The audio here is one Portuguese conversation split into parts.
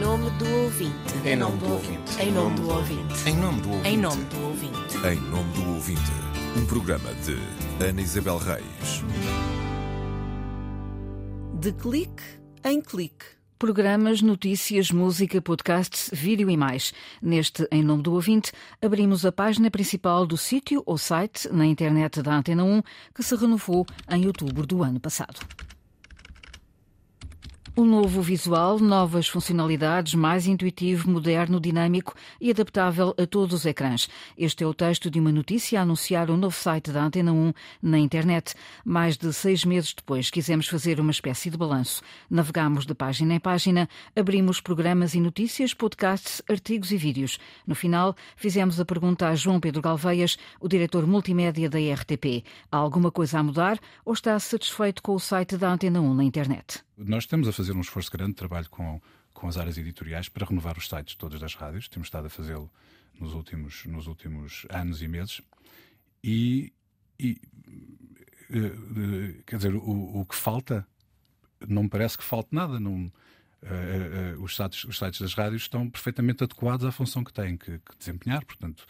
nome do ouvinte. Em nome do ouvinte. Em nome do ouvinte. Em nome do ouvinte. Em nome do ouvinte. Em nome do ouvinte, um programa de Ana Isabel Reis. De clique em clique. Programas, notícias, música, podcasts, vídeo e mais. Neste Em Nome do Ouvinte, abrimos a página principal do sítio ou site na internet da Antena 1, que se renovou em outubro do ano passado. Um novo visual, novas funcionalidades, mais intuitivo, moderno, dinâmico e adaptável a todos os ecrãs. Este é o texto de uma notícia a anunciar o novo site da Antena 1 na internet. Mais de seis meses depois, quisemos fazer uma espécie de balanço. Navegámos de página em página, abrimos programas e notícias, podcasts, artigos e vídeos. No final, fizemos a pergunta a João Pedro Galveias, o diretor multimédia da RTP. Há alguma coisa a mudar ou está satisfeito com o site da Antena 1 na internet? Nós estamos a fazer um esforço grande de trabalho com, com as áreas editoriais para renovar os sites todos das rádios. Temos estado a fazê-lo nos últimos, nos últimos anos e meses. E, e uh, quer dizer, o, o, que falta, não me parece que falte nada. Não, uh, uh, os, sites, os sites das rádios estão perfeitamente adequados à função que têm que, que desempenhar. Portanto,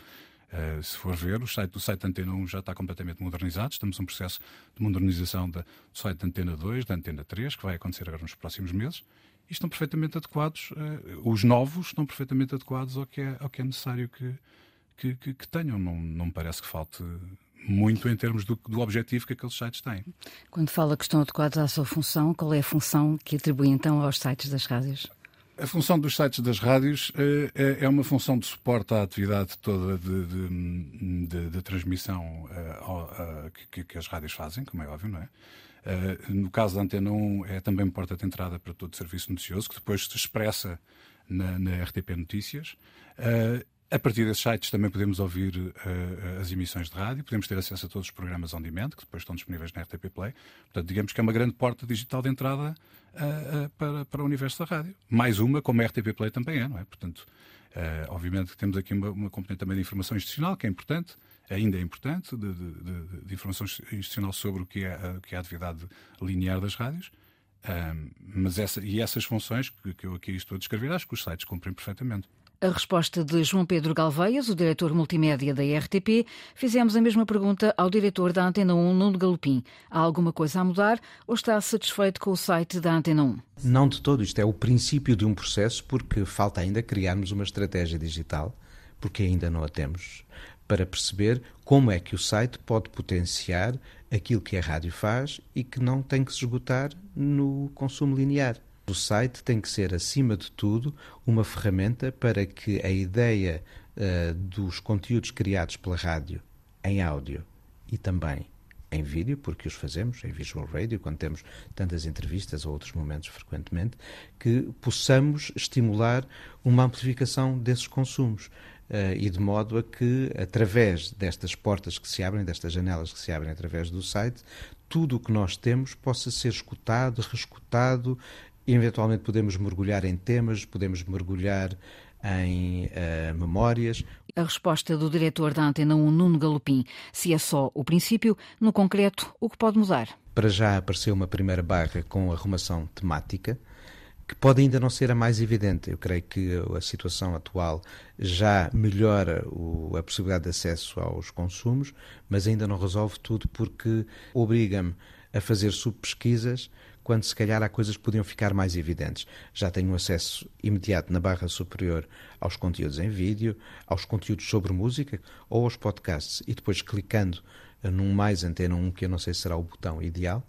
Uh, se for ver, o site, o site Antena 1 já está completamente modernizado. Estamos num processo de modernização da, do site Antena 2, da Antena 3, que vai acontecer agora nos próximos meses. E estão perfeitamente adequados, uh, os novos estão perfeitamente adequados ao que é, ao que é necessário que, que, que, que tenham. Não, não me parece que falte muito em termos do, do, objetivo que aqueles sites têm. Quando fala que estão adequados à sua função, qual é a função que atribui então aos sites das rádios? A função dos sites das rádios uh, é uma função de suporte à atividade toda de, de, de, de transmissão uh, que, que, as rádios fazem, como é óbvio, não é? no caso da Antena 1, é também porta de entrada para todo o serviço noticioso, que depois se expressa na, na RTP Notícias. A partir desses sites também podemos ouvir uh, as emissões de rádio, podemos ter acesso a todos os programas on demand, que depois estão disponíveis na RTP Play. Portanto, digamos que é uma grande porta digital de entrada uh, uh, para, para o universo da rádio. Mais uma, como a RTP Play também é, não é? Portanto, obviamente que temos aqui uma, uma, componente também de informação institucional, que é importante, ainda é importante, de, de, de, de informação institucional sobre o que é, a, que é a atividade linear das rádios. mas essa, e essas funções que, que eu aqui estou a descrever, acho que os sites cumprem perfeitamente. A resposta de João Pedro Galveias, o diretor multimédia da RTP, fizemos a mesma pergunta ao diretor da Antena 1, Nuno Galopim. Há alguma coisa a mudar ou está satisfeito com o site da Antena 1? Não de todo. Isto é o princípio de um processo, porque falta ainda criarmos uma estratégia digital, porque ainda não a temos, para perceber como é que o site pode potenciar aquilo que a rádio faz e que não tem que se esgotar no consumo linear. O site tem que ser, acima de tudo, uma ferramenta para que a ideia uh, dos conteúdos criados pela rádio em áudio e também em vídeo, porque os fazemos em visual radio, quando temos tantas entrevistas ou outros momentos frequentemente, que possamos estimular uma amplificação desses consumos. Uh, e de modo a que, através destas portas que se abrem, destas janelas que se abrem através do site, tudo o que nós temos possa ser escutado, reescutado eventualmente podemos mergulhar em temas, podemos mergulhar em uh, memórias. A resposta do diretor da Antena 1, Nuno Galopim, se é só o princípio, no concreto, o que pode mudar? Para já apareceu uma primeira barra com arrumação temática, que pode ainda não ser a mais evidente. Eu creio que a situação atual já melhora o, a possibilidade de acesso aos consumos, mas ainda não resolve tudo porque obriga-me a fazer subpesquisas quando se calhar há coisas que podiam ficar mais evidentes. Já tenho acesso imediato na barra superior aos conteúdos em vídeo, aos conteúdos sobre música ou aos podcasts e depois clicando num mais antena 1, que eu não sei se será o botão ideal.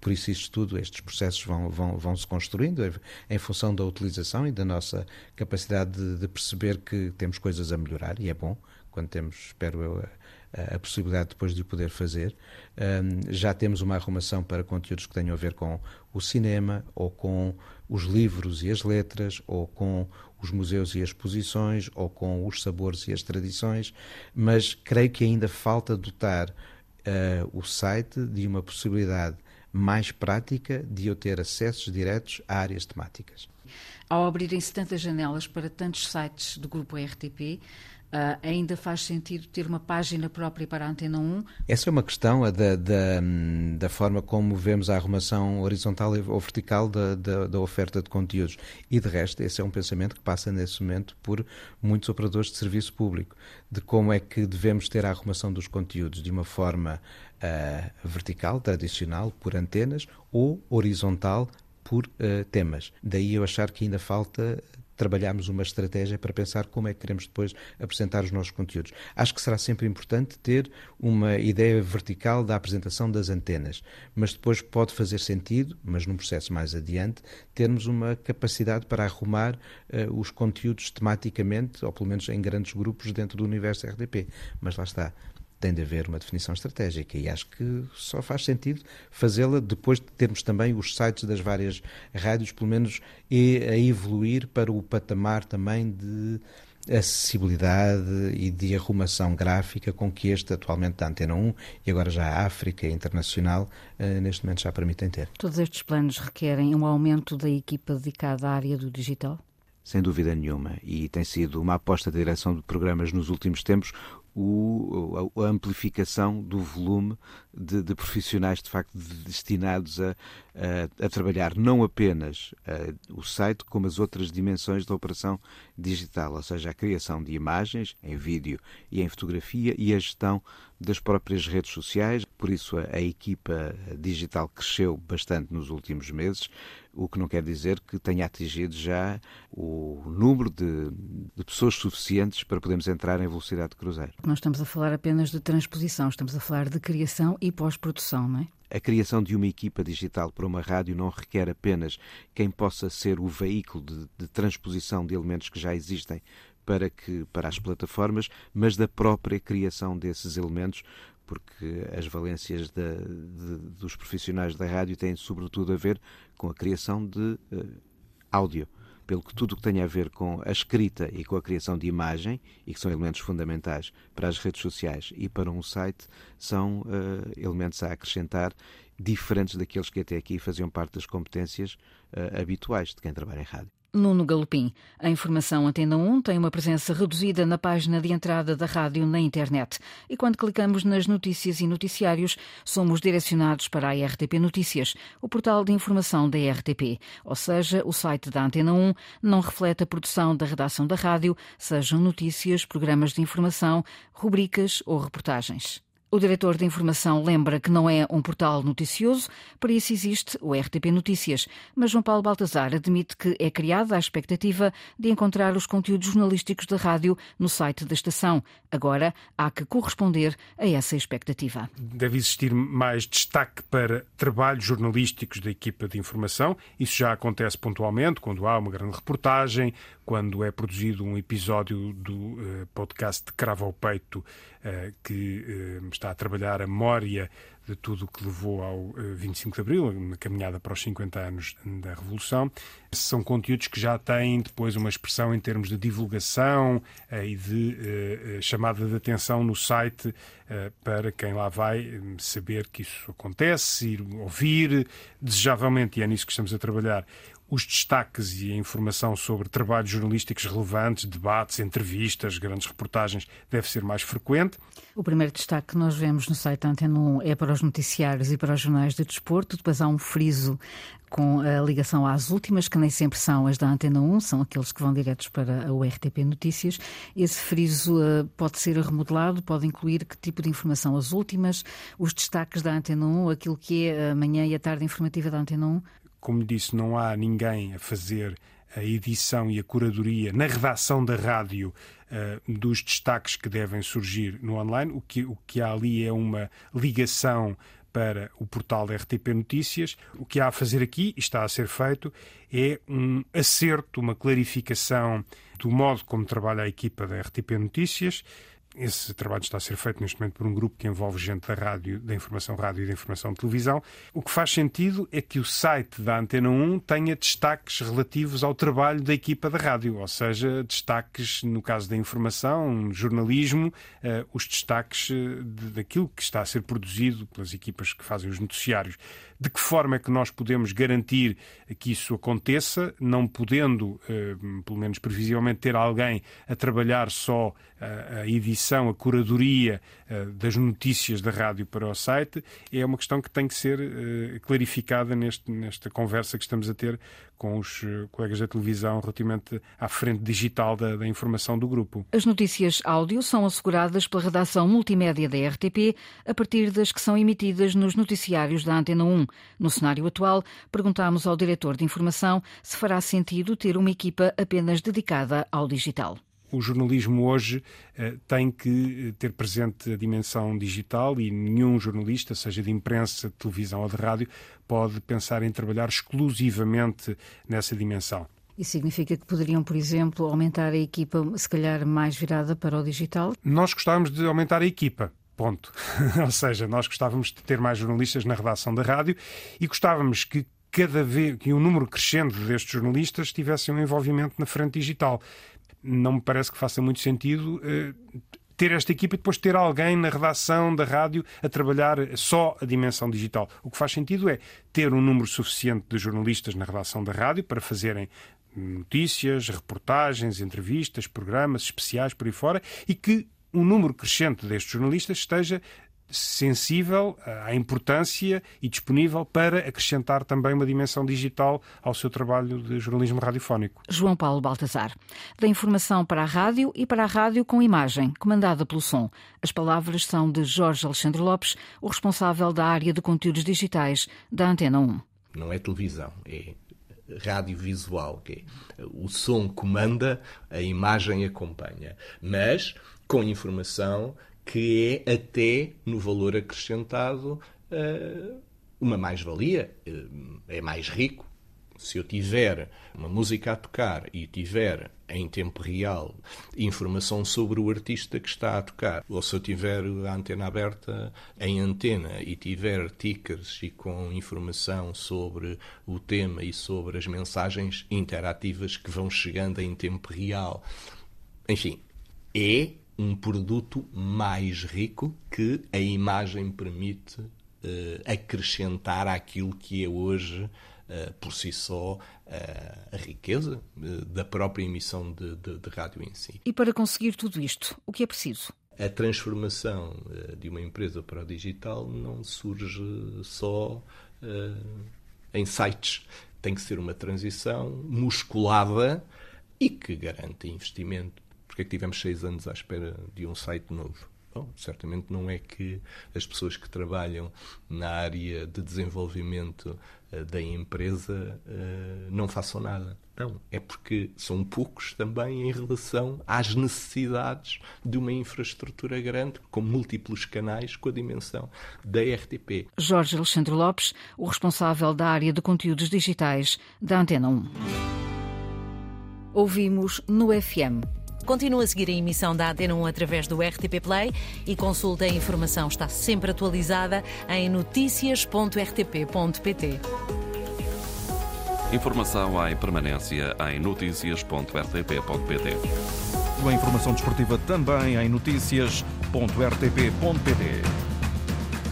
Por isso, isto tudo, estes processos vão, vão, vão se construindo em função da utilização e da nossa capacidade de, de perceber que temos coisas a melhorar, e é bom quando temos, espero eu, a possibilidade depois de o poder fazer. Um, já temos uma arrumação para conteúdos que tenham a ver com o cinema, ou com os livros e as letras, ou com os museus e as exposições, ou com os sabores e as tradições, mas creio que ainda falta dotar uh, o site de uma possibilidade mais prática de eu ter acessos diretos a áreas temáticas. Ao abrirem-se tantas janelas para tantos sites do grupo RTP, Uh, ainda faz sentido ter uma página própria para a Antena 1? Essa é uma questão da, da, da forma como vemos a arrumação horizontal ou vertical da, da, da, oferta de conteúdos. E de resto, esse é um pensamento que passa nesse momento por muitos operadores de serviço público, de como é que devemos ter a arrumação dos conteúdos de uma forma uh, vertical, tradicional, por antenas, ou horizontal, por uh, temas. Daí eu achar que ainda falta trabalharmos uma estratégia para pensar como é que queremos depois apresentar os nossos conteúdos. Acho que será sempre importante ter uma ideia vertical da apresentação das antenas, mas depois pode fazer sentido, mas num processo mais adiante, termos uma capacidade para arrumar uh, os conteúdos tematicamente, ou pelo menos em grandes grupos dentro do universo RDP. Mas lá está, tem de haver uma definição estratégica e acho que só faz sentido fazê-la depois de termos também os sites das várias rádios, pelo menos a evoluir para o patamar também de acessibilidade e de arrumação gráfica com que este atualmente da Antena 1 e agora já a África Internacional eh, neste momento já permitem ter. Todos estes planos requerem um aumento da equipa dedicada à área do digital? Sem dúvida nenhuma, e tem sido uma aposta da direção de programas nos últimos tempos o, a, a, amplificação do volume de, de, profissionais de facto destinados a, a, a trabalhar não apenas o site, como as outras dimensões da operação digital, ou seja, a criação de imagens em vídeo e em fotografia e a gestão das próprias redes sociais. Por isso, a, a equipa digital cresceu bastante nos últimos meses o que não quer dizer que tenha atingido já o número de, de, pessoas suficientes para podermos entrar em velocidade de cruzeiro. Não estamos a falar apenas de transposição, estamos a falar de criação e pós-produção, não é? A criação de uma equipa digital para uma rádio não requer apenas quem possa ser o veículo de, de transposição de elementos que já existem para, que, para as plataformas, mas da própria criação desses elementos, porque as valências de, dos profissionais da rádio têm sobretudo a ver com a criação de uh, áudio pelo que tudo o que tem a ver com a escrita e com a criação de imagem, e que são elementos fundamentais para as redes sociais e para um site, são uh, elementos a acrescentar diferentes daqueles que até aqui faziam parte das competências uh, habituais de quem trabalha em rádio. Nuno Galopim. A informação Antena 1 tem uma presença reduzida na página de entrada da rádio na internet. E quando clicamos nas notícias e noticiários, somos direcionados para a RTP Notícias, o portal de informação da RTP. Ou seja, o site da Antena 1 não reflete a produção da redação da rádio, sejam notícias, programas de informação, rubricas ou reportagens. O diretor de informação lembra que não é um portal noticioso, para isso existe o RTP Notícias. Mas João Paulo Baltazar admite que é criada a expectativa de encontrar os conteúdos jornalísticos da rádio no site da estação. Agora há que corresponder a essa expectativa. Deve existir mais destaque para trabalhos jornalísticos da equipa de informação. Isso já acontece pontualmente, quando há uma grande reportagem, quando é produzido um episódio do uh, podcast de Cravo ao Peito, uh, que uh, está a trabalhar a memória de tudo o que levou ao 25 de Abril, uma caminhada para os 50 anos da Revolução. São conteúdos que já têm depois uma expressão em termos de divulgação e de chamada de atenção no site para quem lá vai saber que isso acontece, ir ouvir, desejavelmente, e é nisso que estamos a trabalhar, os destaques e a informação sobre trabalhos jornalísticos relevantes, debates, entrevistas, grandes reportagens, deve ser mais frequente. O primeiro destaque que nós vemos no site Antena 1 é para os noticiários e para os jornais de desporto. Depois há um friso com a ligação às últimas, que nem sempre são as da Antena 1, são aqueles que vão diretos para o RTP Notícias. Esse friso uh, pode ser remodelado, pode incluir que tipo de informação? As últimas, os destaques da Antena 1, aquilo que é a manhã e a tarde informativa da Antena 1? Como disse, não há ninguém a fazer a edição e a curadoria na redação da rádio uh, dos destaques que devem surgir no online. O que, o que há ali é uma ligação para o portal da RTP Notícias. O que há a fazer aqui, e está a ser feito, é um acerto, uma clarificação do modo como trabalha a equipa da RTP Notícias esse trabalho está a ser feito neste momento por um grupo que envolve gente da rádio, da informação rádio e da informação televisão. O que faz sentido é que o site da Antena 1 tenha destaques relativos ao trabalho da equipa da rádio, ou seja, destaques no caso da informação, jornalismo, eh, os destaques eh, daquilo que está a ser produzido pelas equipas que fazem os noticiários. De que forma é que nós podemos garantir que isso aconteça, não podendo, pelo menos previsivelmente, ter alguém a trabalhar só a edição, a curadoria das notícias da rádio para o site, é uma questão que tem que ser clarificada neste, nesta conversa que estamos a ter com os colegas da televisão relativamente à frente digital da, da informação do grupo. As notícias áudio são asseguradas pela redação multimédia da RTP a partir das que são emitidas nos noticiários da Antena 1. No cenário atual, perguntámos ao diretor de informação se fará sentido ter uma equipa apenas dedicada ao digital o jornalismo hoje eh, tem que ter presente a dimensão digital e nenhum jornalista, seja de imprensa, de televisão ou de rádio, pode pensar em trabalhar exclusivamente nessa dimensão. Isso significa que poderiam, por exemplo, aumentar a equipa, se calhar mais virada para o digital? Nós gostávamos de aumentar a equipa. Ponto. Ou seja, nós gostávamos de ter mais jornalistas na redação da rádio e gostávamos que cada vez que um número crescente destes jornalistas tivessem um envolvimento na frente digital. Não me parece que faça muito sentido uh, ter esta equipa e depois ter alguém na redação da rádio a trabalhar só a dimensão digital. O que faz sentido é ter um número suficiente de jornalistas na redação da rádio para fazerem notícias, reportagens, entrevistas, programas especiais por aí fora e que um número crescente destes jornalistas esteja sensível à importância e disponível para acrescentar também uma dimensão digital ao seu trabalho de jornalismo radiofónico. João Paulo Baltazar. Da informação para a rádio e para a rádio com imagem, comandada pelo som. As palavras são de Jorge Alexandre Lopes, o responsável da área de conteúdos digitais da Antena 1. Não é televisão, é radiovisual, que é, o som comanda, a imagem acompanha, mas com informação que é até no valor acrescentado eh, uma mais-valia, eh, é mais rico. Se eu tiver uma música a tocar e tiver em tempo real informação sobre o artista que está a tocar, ou se eu tiver a antena aberta em antena e tiver tickers e com informação sobre o tema e sobre as mensagens interativas que vão chegando em tempo real, enfim, é um produto mais rico que a imagem permite uh, acrescentar àquilo que é hoje, uh, por si só, uh, a riqueza da própria emissão de, de, de rádio em si. E para conseguir tudo isto, o que é preciso? A transformação de uma empresa para o digital não surge só em sites. Tem que ser uma transição musculada e que garanta investimento porque é que tivemos seis anos à espera de um site novo? Bom, certamente não é que as pessoas que trabalham na área de desenvolvimento uh, da empresa uh, não façam nada. Não, é porque são poucos também em relação às necessidades de uma infraestrutura grande, com múltiplos canais, com a dimensão da RTP. Jorge Alexandre Lopes, o responsável da área de conteúdos digitais da Antena 1. Ouvimos no FM Continua a seguir a emissão da Antena 1 através do RTP Play e consulta a informação está sempre atualizada em notícias.rtp.pt. Informação em permanência em notícias.rtp.pt. A informação desportiva também em notícias.rtp.pt.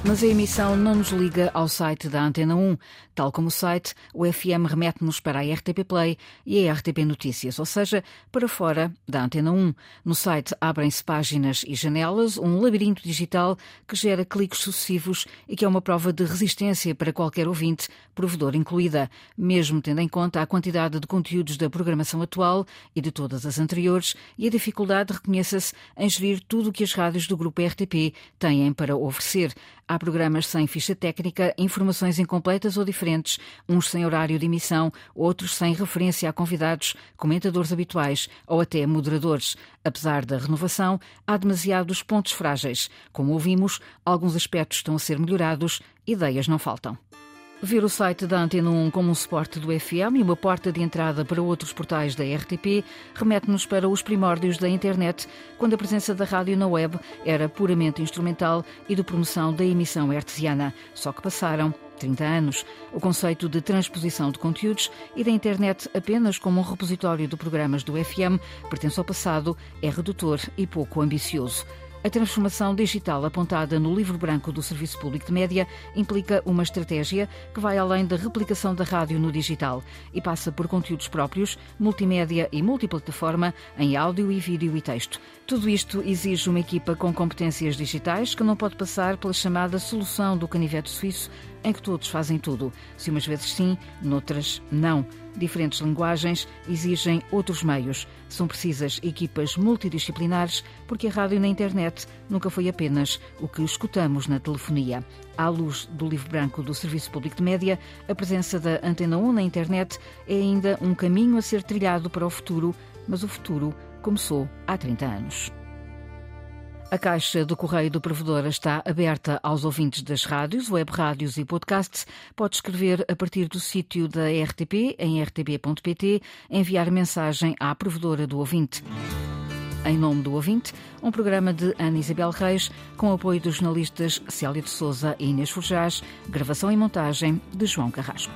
Mas a emissão não nos liga ao site da Antena 1. Tal como o site, o FM remete-nos para a RTP Play e a RTP Notícias, ou seja, para fora da Antena 1. No site abrem-se páginas e janelas, um labirinto digital que gera cliques sucessivos e que é uma prova de resistência para qualquer ouvinte, provedor incluída, mesmo tendo em conta a quantidade de conteúdos da programação atual e de todas as anteriores e a dificuldade, reconheça-se, em gerir tudo o que as rádios do grupo RTP têm para oferecer. Há programas sem ficha técnica, informações incompletas ou diferentes, uns sem horário de emissão, outros sem referência a convidados, comentadores habituais ou até moderadores. Apesar da renovação, há demasiados pontos frágeis. Como ouvimos, alguns aspectos estão a ser melhorados, ideias não faltam. Ver o site da Antena 1 como um suporte do FM e uma porta de entrada para outros portais da RTP remete-nos para os primórdios da internet, quando a presença da rádio na web era puramente instrumental e de promoção da emissão hertziana. Só que passaram 30 anos. O conceito de transposição de conteúdos e da internet apenas como um repositório de programas do FM pertence ao passado, é redutor e pouco ambicioso. A transformação digital apontada no livro branco do Serviço Público de Média implica uma estratégia que vai além da replicação da rádio no digital e passa por conteúdos próprios, multimédia e multiplataforma em áudio e vídeo e texto. Tudo isto exige uma equipa com competências digitais que não pode passar pela chamada solução do canivete suíço em que todos fazem tudo. Se umas vezes sim, noutras não. Diferentes linguagens exigem outros meios. São precisas equipas multidisciplinares, porque a rádio na internet nunca foi apenas o que escutamos na telefonia. À luz do livro branco do Serviço Público de Média, a presença da Antena 1 na internet é ainda um caminho a ser trilhado para o futuro, mas o futuro começou há 30 anos. A caixa do correio do provedor está aberta aos ouvintes das rádios, web rádios e podcasts. Pode escrever a partir do sítio da RTP, em rtp.pt, enviar mensagem à provedora do ouvinte. Em nome do ouvinte, um programa de Ana Isabel Reis, com apoio dos jornalistas Célia de Souza e Inês Forjás, gravação e montagem de João Carrasco.